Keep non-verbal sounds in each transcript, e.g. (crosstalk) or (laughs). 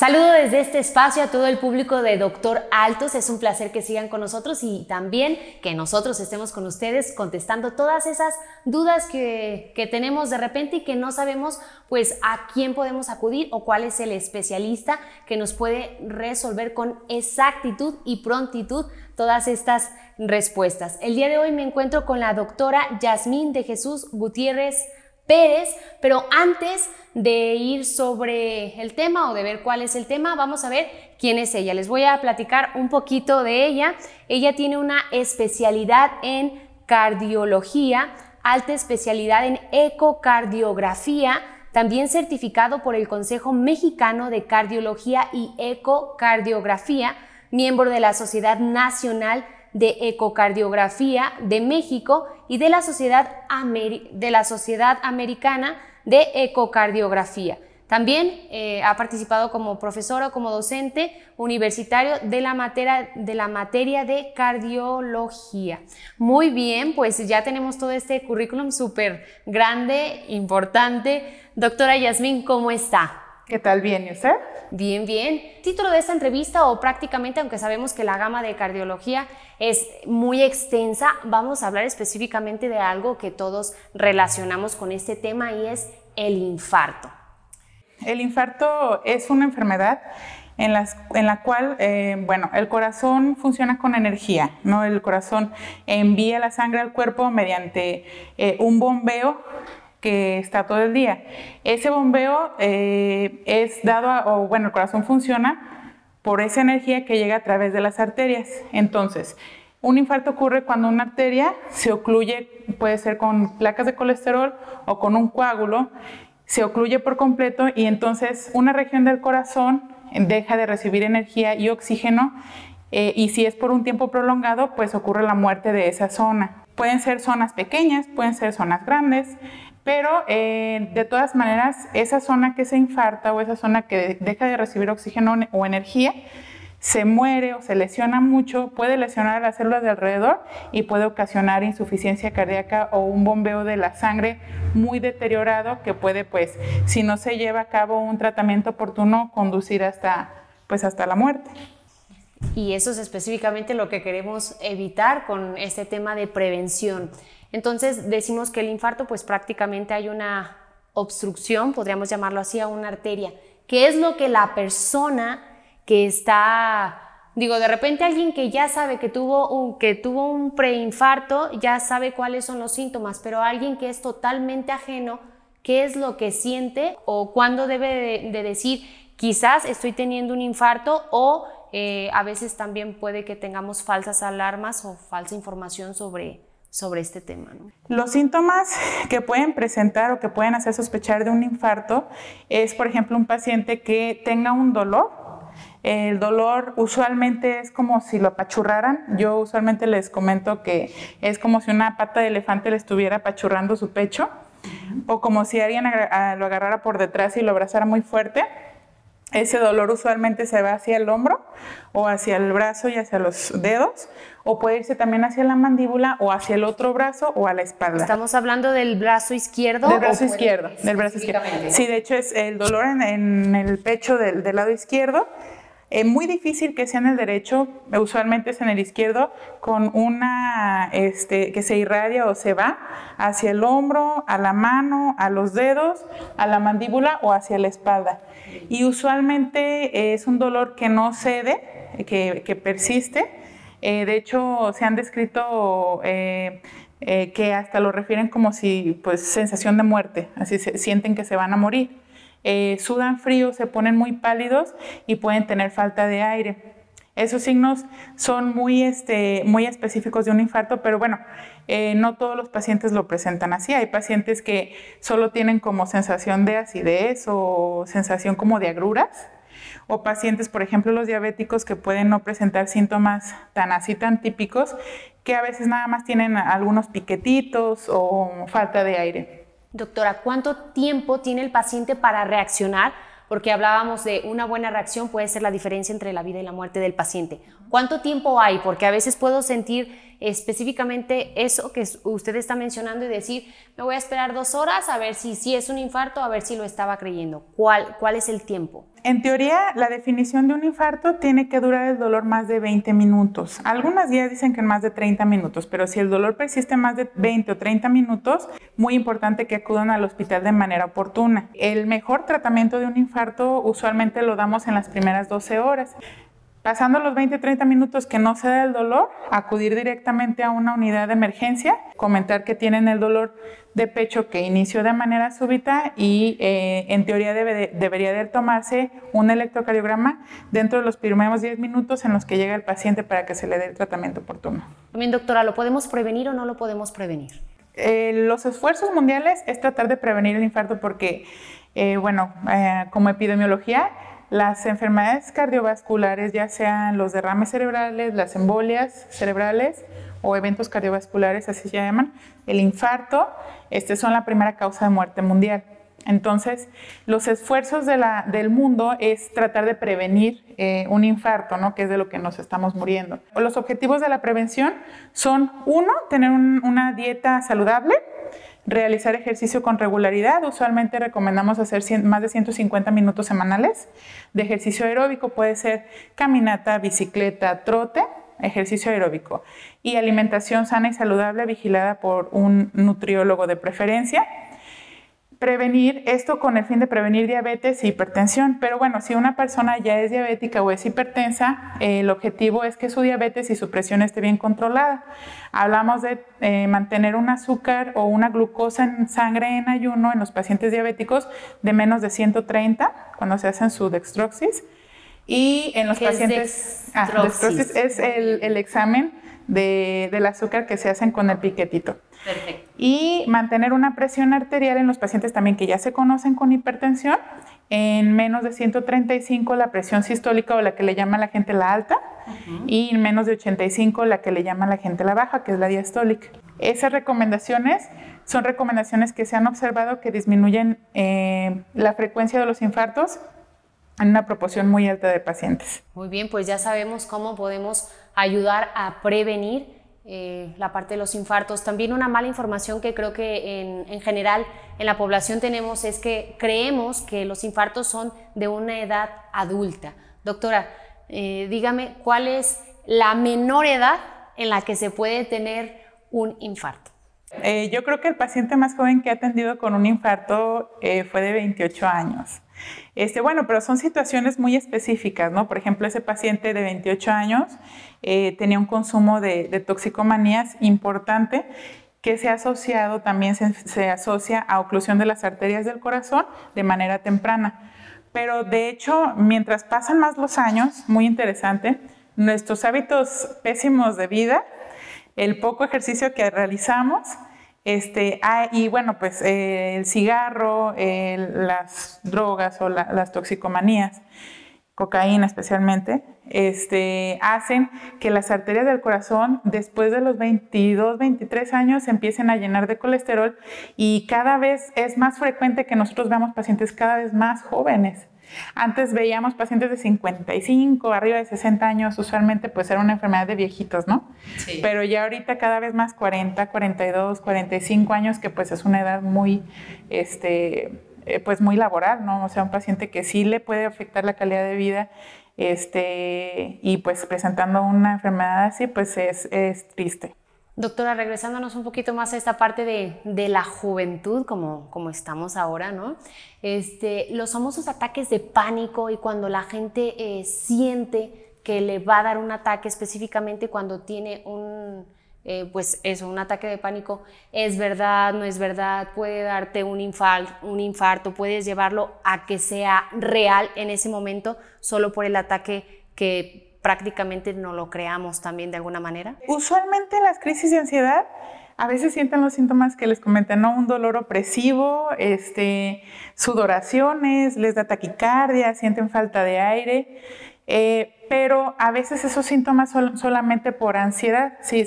Saludo desde este espacio a todo el público de Doctor Altos. Es un placer que sigan con nosotros y también que nosotros estemos con ustedes contestando todas esas dudas que, tenemos de repente y que no sabemos pues a quién podemos acudir o cuál es el especialista que nos puede resolver con exactitud y prontitud todas estas respuestas. El día de hoy me encuentro con la doctora Yasmín de Jesús Gutiérrez Pérez, pero antes de ir sobre el tema o de ver cuál es el tema, vamos a ver quién es ella. Les voy a platicar un poquito de ella. Ella tiene una especialidad en cardiología, alta especialidad en ecocardiografía, también certificado por el Consejo Mexicano de Cardiología y Ecocardiografía, miembro de la Sociedad Nacional de Ecocardiografía de México y de la Sociedad, de la Sociedad Americana de Ecocardiografía. También eh, ha participado como profesora o como docente universitario de la, materia, de la materia de cardiología. Muy bien, pues ya tenemos todo este currículum súper grande, importante. Doctora Yasmín, ¿cómo está? ¿Qué tal? ¿Bien? ¿Y usted? Bien, bien. Título de esta entrevista o prácticamente, aunque sabemos que la gama de cardiología es muy extensa, vamos a hablar específicamente de algo que todos relacionamos con este tema y es el infarto. El infarto es una enfermedad en, la cual, eh, bueno, el corazón funciona con energía, ¿no? El corazón envía la sangre al cuerpo mediante eh, un bombeo que está todo el día. Ese bombeo eh, es dado, o bueno, el corazón funciona por esa energía que llega a través de las arterias. Entonces, un infarto ocurre cuando una arteria se ocluye, puede ser con placas de colesterol o con un coágulo, se ocluye por completo y entonces una región del corazón deja de recibir energía y oxígeno eh, y si es por un tiempo prolongado, pues ocurre la muerte de esa zona. Pueden ser zonas pequeñas, pueden ser zonas grandes, pero eh, de todas maneras, esa zona que se infarta o esa zona que deja de recibir oxígeno o energía, se muere o se lesiona mucho, puede lesionar a las células de alrededor y puede ocasionar insuficiencia cardíaca o un bombeo de la sangre muy deteriorado que puede, pues, si no se lleva a cabo un tratamiento oportuno, conducir hasta, pues, hasta la muerte. Y eso es específicamente lo que queremos evitar con este tema de prevención. Entonces decimos que el infarto pues prácticamente hay una obstrucción, podríamos llamarlo así, a una arteria. ¿Qué es lo que la persona que está, digo, de repente alguien que ya sabe que tuvo un, que tuvo un preinfarto, ya sabe cuáles son los síntomas, pero alguien que es totalmente ajeno, ¿qué es lo que siente o cuándo debe de, decir, quizás estoy teniendo un infarto o eh, a veces también puede que tengamos falsas alarmas o falsa información sobre, sobre este tema. Los síntomas que pueden presentar o que pueden hacer sospechar de un infarto es, por ejemplo, un paciente que tenga un dolor. El dolor usualmente es como si lo apachurraran. Yo usualmente les comento que es como si una pata de elefante le estuviera apachurrando su pecho o como si alguien lo agarrara por detrás y lo abrazara muy fuerte. Ese dolor usualmente se va hacia el hombro o hacia el brazo y hacia los dedos, o puede irse también hacia la mandíbula o hacia el otro brazo o a la espalda. Estamos hablando del brazo izquierdo. Del brazo izquierdo, del brazo izquierdo. Sí, de hecho es el dolor en, el pecho del, lado izquierdo. Es muy difícil que sea en el derecho, usualmente es en el izquierdo, con una este, que se irradia o se va hacia el hombro, a la mano, a los dedos, a la mandíbula o hacia la espalda. Y usualmente es un dolor que no cede, que, persiste. Eh, de hecho, se han descrito eh, eh, que hasta lo refieren como si, pues, sensación de muerte, así se, sienten que se van a morir. Sudan frío, se ponen muy pálidos y pueden tener falta de aire. Esos signos son muy, este, muy específicos de un infarto, pero bueno, eh, no todos los pacientes lo presentan así. Hay pacientes que solo tienen como sensación de acidez o sensación como de agruras, o pacientes, por ejemplo, los diabéticos que pueden no presentar síntomas tan así, tan típicos, que a veces nada más tienen algunos piquetitos o falta de aire. Doctora, ¿cuánto tiempo tiene el paciente para reaccionar? Porque hablábamos de una buena reacción puede ser la diferencia entre la vida y la muerte del paciente. ¿Cuánto tiempo hay? Porque a veces puedo sentir específicamente eso que usted está mencionando y decir, me voy a esperar dos horas a ver si, si es un infarto, a ver si lo estaba creyendo. ¿Cuál, cuál es el tiempo? En teoría, la definición de un infarto tiene que durar el dolor más de 20 minutos. Algunas guías dicen que más de 30 minutos, pero si el dolor persiste más de 20 o 30 minutos, muy importante que acudan al hospital de manera oportuna. El mejor tratamiento de un infarto usualmente lo damos en las primeras 12 horas. Pasando los 20-30 minutos que no se da el dolor, acudir directamente a una unidad de emergencia, comentar que tienen el dolor de pecho que inició de manera súbita y eh, en teoría debería de tomarse un electrocardiograma dentro de los primeros 10 minutos en los que llega el paciente para que se le dé el tratamiento oportuno. Bien, doctora, ¿lo podemos prevenir o no lo podemos prevenir? Eh, los esfuerzos mundiales es tratar de prevenir el infarto porque, eh, bueno, como epidemiología, las enfermedades cardiovasculares, ya sean los derrames cerebrales, las embolias cerebrales o eventos cardiovasculares, así se llaman, el infarto, este son la primera causa de muerte mundial. Entonces, los esfuerzos del mundo es tratar de prevenir eh, un infarto, ¿no? que es de lo que nos estamos muriendo. Los objetivos de la prevención son, uno, tener una dieta saludable, realizar ejercicio con regularidad. Usualmente recomendamos hacer más de 150 minutos semanales de ejercicio aeróbico. Puede ser caminata, bicicleta, trote, ejercicio aeróbico. Y alimentación sana y saludable vigilada por un nutriólogo de preferencia prevenir esto con el fin de prevenir diabetes e hipertensión. Pero bueno, si una persona ya es diabética o es hipertensa, el objetivo es que su diabetes y su presión esté bien controlada. Hablamos de eh, mantener un azúcar o una glucosa en sangre en ayuno en los pacientes diabéticos de menos de 130 cuando se hacen su dextroxis. Y en los pacientes... Es dextroxis? es el, examen del azúcar que se hacen con el piquetito. Perfecto. Y mantener una presión arterial en los pacientes también que ya se conocen con hipertensión en menos de 135 la presión sistólica o la que le llama la gente la alta y en menos de 85 la que le llama la gente la baja, que es la diastólica. Esas recomendaciones son recomendaciones que se han observado que disminuyen eh, la frecuencia de los infartos en una proporción muy alta de pacientes. Muy bien, pues ya sabemos cómo podemos ayudar a prevenir eh, la parte de los infartos. También una mala información que creo que en, general en la población tenemos es que creemos que los infartos son de una edad adulta. Doctora, eh, dígame cuál es la menor edad en la que se puede tener un infarto. Eh, yo creo que el paciente más joven que ha atendido con un infarto fue de 28 años. Este, bueno, pero son situaciones muy específicas, ¿no? Por ejemplo, ese paciente de 28 años eh, tenía un consumo de, toxicomanías importante que se ha asociado, también se, asocia a oclusión de las arterias del corazón de manera temprana. Pero de hecho, mientras pasan más los años, muy interesante, nuestros hábitos pésimos de vida, el poco ejercicio que realizamos, este, ah, y bueno, pues eh, el cigarro, las drogas o las toxicomanías, cocaína especialmente, este, hacen que las arterias del corazón después de los 22, 23 años se empiecen a llenar de colesterol y cada vez es más frecuente que nosotros veamos pacientes cada vez más jóvenes. Antes veíamos pacientes de 55, arriba de 60 años, usualmente pues era una enfermedad de viejitos, ¿no? Sí. Pero ya ahorita cada vez más 40, 42, 45 años, que pues es una edad muy, este, eh, pues muy laboral, ¿no? O sea, un paciente que sí le puede afectar la calidad de vida, este, y pues presentando una enfermedad así, pues es, es triste. Doctora, regresándonos un poquito más a esta parte de, la juventud, como, como, estamos ahora, ¿no? Este, los famosos ataques de pánico y cuando la gente eh, siente que le va a dar un ataque, específicamente cuando tiene un, eh, pues eso, un ataque de pánico, es verdad, no es verdad, puede darte un un infarto, puedes llevarlo a que sea real en ese momento solo por el ataque que prácticamente no lo creamos también de alguna manera? Usualmente las crisis de ansiedad a veces sienten los síntomas que les comenté, ¿no? Un dolor opresivo, este, sudoraciones, les da taquicardia, sienten falta de aire. Eh, pero a veces esos síntomas son solamente por ansiedad. Si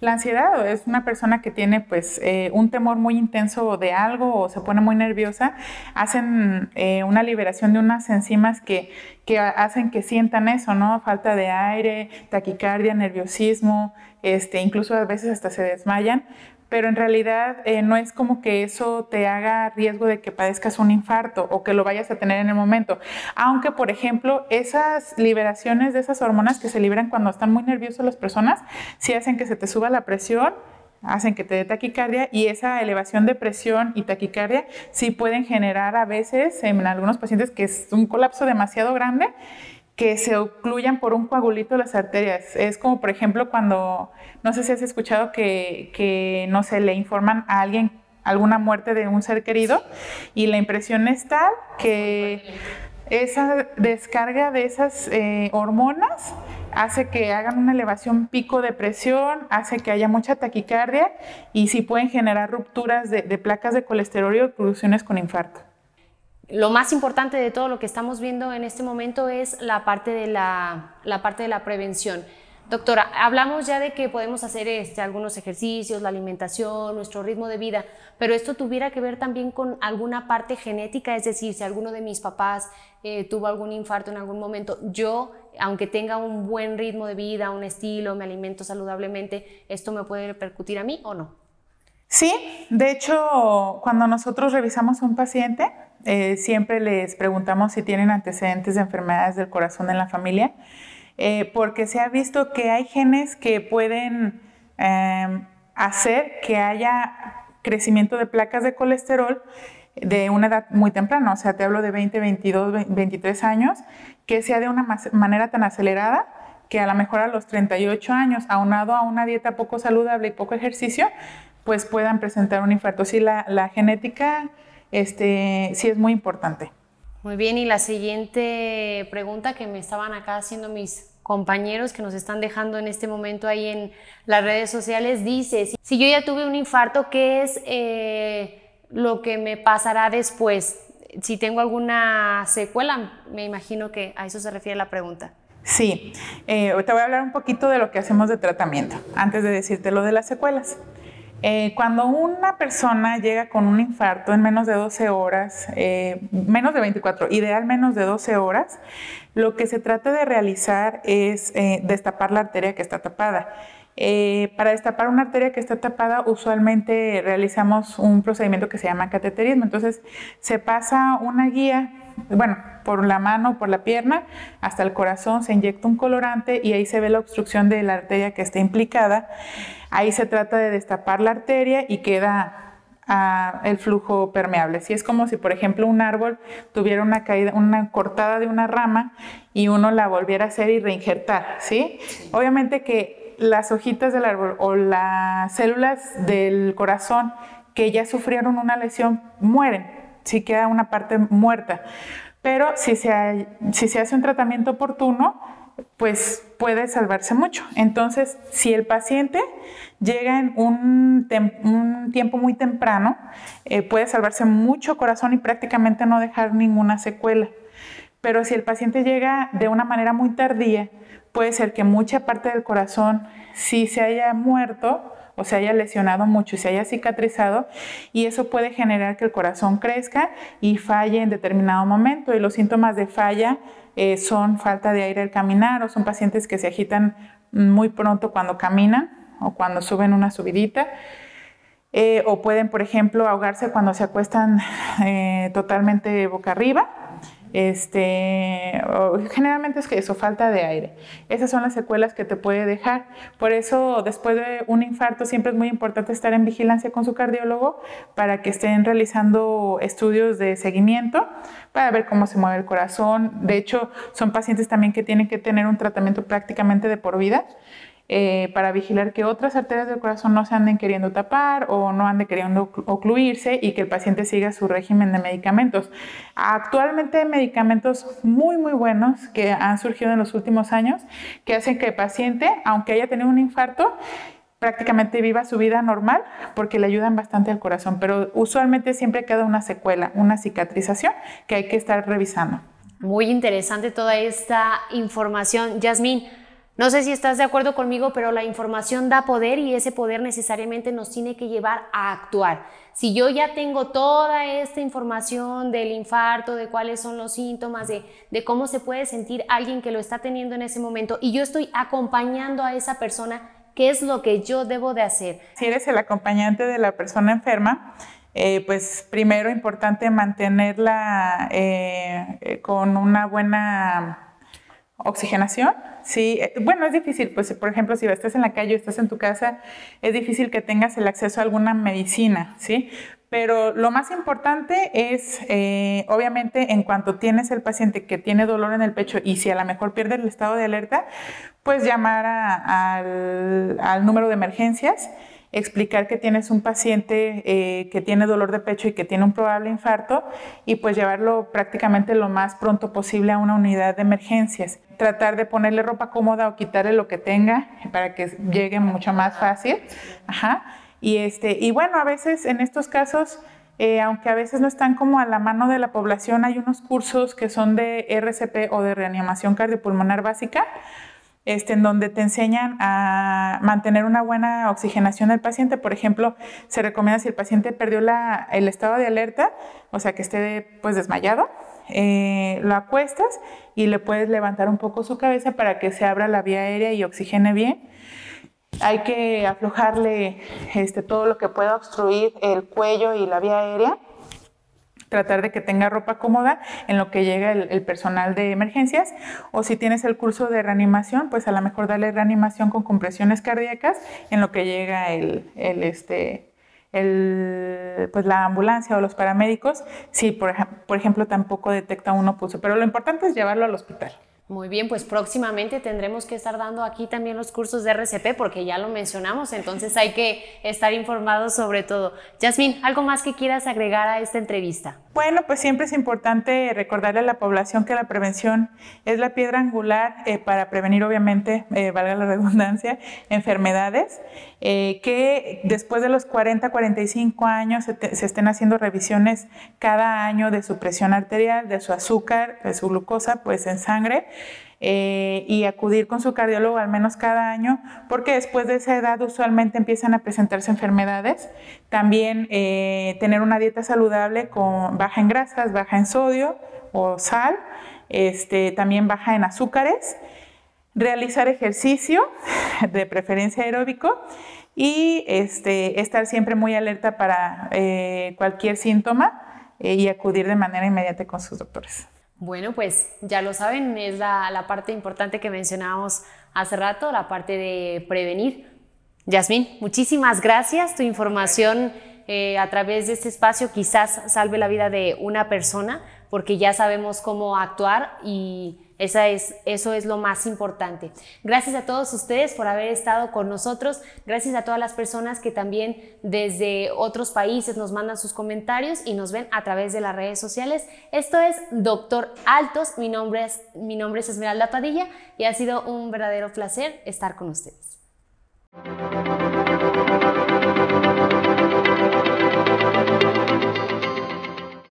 la ansiedad es una persona que tiene pues eh, un temor muy intenso de algo o se pone muy nerviosa, hacen eh, una liberación de unas enzimas que, que, hacen que sientan eso, ¿no? Falta de aire, taquicardia, nerviosismo, este, incluso a veces hasta se desmayan pero en realidad eh, no es como que eso te haga riesgo de que padezcas un infarto o que lo vayas a tener en el momento. Aunque, por ejemplo, esas liberaciones de esas hormonas que se liberan cuando están muy nerviosas las personas, sí hacen que se te suba la presión hacen que te dé taquicardia y esa elevación de presión y taquicardia sí pueden generar a veces en algunos pacientes que es un colapso demasiado grande que se ocluyan por un coagulito las arterias. Es como, por ejemplo, cuando, no sé si has escuchado que, que, no se le informan a alguien alguna muerte de un ser querido y la impresión es tal que esa descarga de esas eh, hormonas hace que hagan una elevación pico de presión, hace que haya mucha taquicardia y sí pueden generar rupturas de, de placas de colesterol y oclusiones con infarto lo más importante de todo lo que estamos viendo en este momento es la parte de la, parte de la prevención. Doctora, hablamos ya de que podemos hacer este, algunos ejercicios, la alimentación, nuestro ritmo de vida, pero esto tuviera que ver también con alguna parte genética, es decir, si alguno de mis papás eh, tuvo algún infarto en algún momento, yo, aunque tenga un buen ritmo de vida, un estilo, me alimento saludablemente, ¿esto me puede repercutir a mí o no? Sí, de hecho, cuando nosotros revisamos a un paciente, eh, siempre les preguntamos si tienen antecedentes de enfermedades del corazón en la familia, eh, porque se ha visto que hay genes que pueden em, hacer que haya crecimiento de placas de colesterol de una edad muy temprana, o sea, te hablo de 20, 22, 23 años, que sea de una manera tan acelerada que a lo mejor a los 38 años, aunado a una dieta poco saludable y poco ejercicio, pues puedan presentar un infarto. La, la genética este, sí es muy importante. Muy bien, y la siguiente pregunta que me estaban acá haciendo mis compañeros que nos están dejando en este momento ahí en las redes sociales dice, si yo ya tuve un infarto, ¿qué es eh, lo que me pasará después? Si tengo alguna secuela, me imagino que a eso se refiere la pregunta. Sí, eh, te voy a hablar un poquito de lo que hacemos de tratamiento, antes de decirte lo de las secuelas. Eh, cuando una persona llega con un infarto en menos de 12 horas, eh, menos de 24, ideal menos de 12 horas, lo que se trata de realizar es eh, destapar la arteria que está tapada. para destapar una arteria que está tapada, usualmente realizamos un procedimiento que se llama cateterismo. Entonces, se pasa una guía, bueno, por la mano, por la pierna, hasta el corazón, se inyecta un colorante y ahí se ve la obstrucción de la arteria que está implicada. Ahí se trata de destapar la arteria y queda ah, el flujo permeable. Si es como si, por ejemplo, un árbol tuviera una caída, una cortada de una rama y uno la volviera a hacer y reinjertar, ¿sí? Obviamente que las hojitas del árbol o las células del corazón que ya sufrieron una lesión mueren, si queda una parte muerta. Pero si se, si se hace un tratamiento oportuno, pues puede salvarse mucho. Entonces, si el paciente llega en un, tiempo muy temprano, eh, puede salvarse mucho corazón y prácticamente no dejar ninguna secuela. Pero si el paciente llega de una manera muy tardía, puede ser que mucha parte del corazón sí se haya muerto o se haya lesionado mucho se haya cicatrizado y eso puede generar que el corazón crezca y falle en determinado momento y los síntomas de falla eh, son falta de aire al caminar o son pacientes que se agitan muy pronto cuando caminan o cuando suben una subidita. Eh, o pueden, por ejemplo, ahogarse cuando se acuestan eh, totalmente boca arriba este, generalmente es que eso, falta de aire. Esas son las secuelas que te puede dejar. Por eso, después de un infarto, siempre es muy importante estar en vigilancia con su cardiólogo para que estén realizando estudios de seguimiento para ver cómo se mueve el corazón. De hecho, son pacientes también que tienen que tener un tratamiento prácticamente de por vida. Eh, para vigilar que otras arterias del corazón no se anden queriendo tapar o no anden queriendo ocluirse y que el paciente siga su régimen de medicamentos. Actualmente hay medicamentos muy muy buenos que han surgido en los últimos años que hacen que el paciente, aunque haya tenido un infarto, prácticamente viva su vida normal porque le ayudan bastante al corazón, pero usualmente siempre queda una secuela, una cicatrización que hay que estar revisando. Muy interesante toda esta información. Yasmín, no sé si estás de acuerdo conmigo, pero la información da poder y ese poder necesariamente nos tiene que llevar a actuar. Si yo ya tengo toda esta información del infarto, de cuáles son los síntomas, de, cómo se puede sentir alguien que lo está teniendo en ese momento y yo estoy acompañando a esa persona, ¿qué es lo que yo debo de hacer? Si eres el acompañante de la persona enferma, eh, pues primero importante mantenerla eh, eh, con una buena oxigenación. Sí, eh, bueno, es difícil, pues por ejemplo, si estás en la calle o estás en tu casa, es difícil que tengas el acceso a alguna medicina, ¿sí? Pero lo más importante es, eh, obviamente, en cuanto tienes el paciente que tiene dolor en el pecho y si a lo mejor pierde el estado de alerta, pues llamar al, al número de emergencias explicar que tienes un paciente eh, que tiene dolor de pecho y que tiene un probable infarto y pues llevarlo prácticamente lo más pronto posible a una unidad de emergencias. Tratar de ponerle ropa cómoda o quitarle lo que tenga para que llegue mucho más fácil. Ajá. Y, este, y bueno, a veces en estos casos... Eh, aunque a veces no están como a la mano de la población, hay unos cursos que son de RCP o de reanimación cardiopulmonar básica, este, en donde te enseñan a mantener una buena oxigenación del paciente. Por ejemplo, se recomienda si el paciente perdió el estado de alerta, o sea, que esté pues desmayado, eh, lo acuestas y le puedes levantar un poco su cabeza para que se abra la vía aérea y oxigene bien. Hay que aflojarle este, todo lo que pueda obstruir el cuello y la vía aérea tratar de que tenga ropa cómoda en lo que llega el, personal de emergencias o si tienes el curso de reanimación, pues a lo mejor darle reanimación con compresiones cardíacas en lo que llega el, este, el, pues la ambulancia o los paramédicos, si por, por ejemplo tampoco detecta uno pulso, pero lo importante es llevarlo al hospital. Muy bien, pues próximamente tendremos que estar dando aquí también los cursos de RCP porque ya lo mencionamos, entonces hay que estar informados sobre todo. Yasmin, ¿algo más que quieras agregar a esta entrevista? Bueno, pues siempre es importante recordarle a la población que la prevención es la piedra angular eh, para prevenir, obviamente, eh, valga la redundancia, enfermedades, eh, que después de los 40, 45 años se, se estén haciendo revisiones cada año de su presión arterial, de su azúcar, de su glucosa, pues en sangre eh, y acudir con su cardiólogo al menos cada año, porque después de esa edad usualmente empiezan a presentarse enfermedades. También eh, tener una dieta saludable con baja en grasas, baja en sodio o sal, este, también baja en azúcares, realizar ejercicio, (laughs) de preferencia aeróbico, y este, estar siempre muy alerta para eh, cualquier síntoma y acudir de manera inmediata con sus doctores. Bueno, pues ya lo saben, es la, parte importante que mencionábamos hace rato, la parte de prevenir. Yasmín, muchísimas gracias. Tu información eh, a través de este espacio quizás salve la vida de una persona porque ya sabemos cómo actuar y esa es, eso es lo más importante. Gracias a todos ustedes por haber estado con nosotros. Gracias a todas las personas que también desde otros países nos mandan sus comentarios y nos ven a través de las redes sociales. Esto es Doctor Altos. Mi nombre es, mi nombre es Esmeralda Padilla y ha sido un verdadero placer estar con ustedes.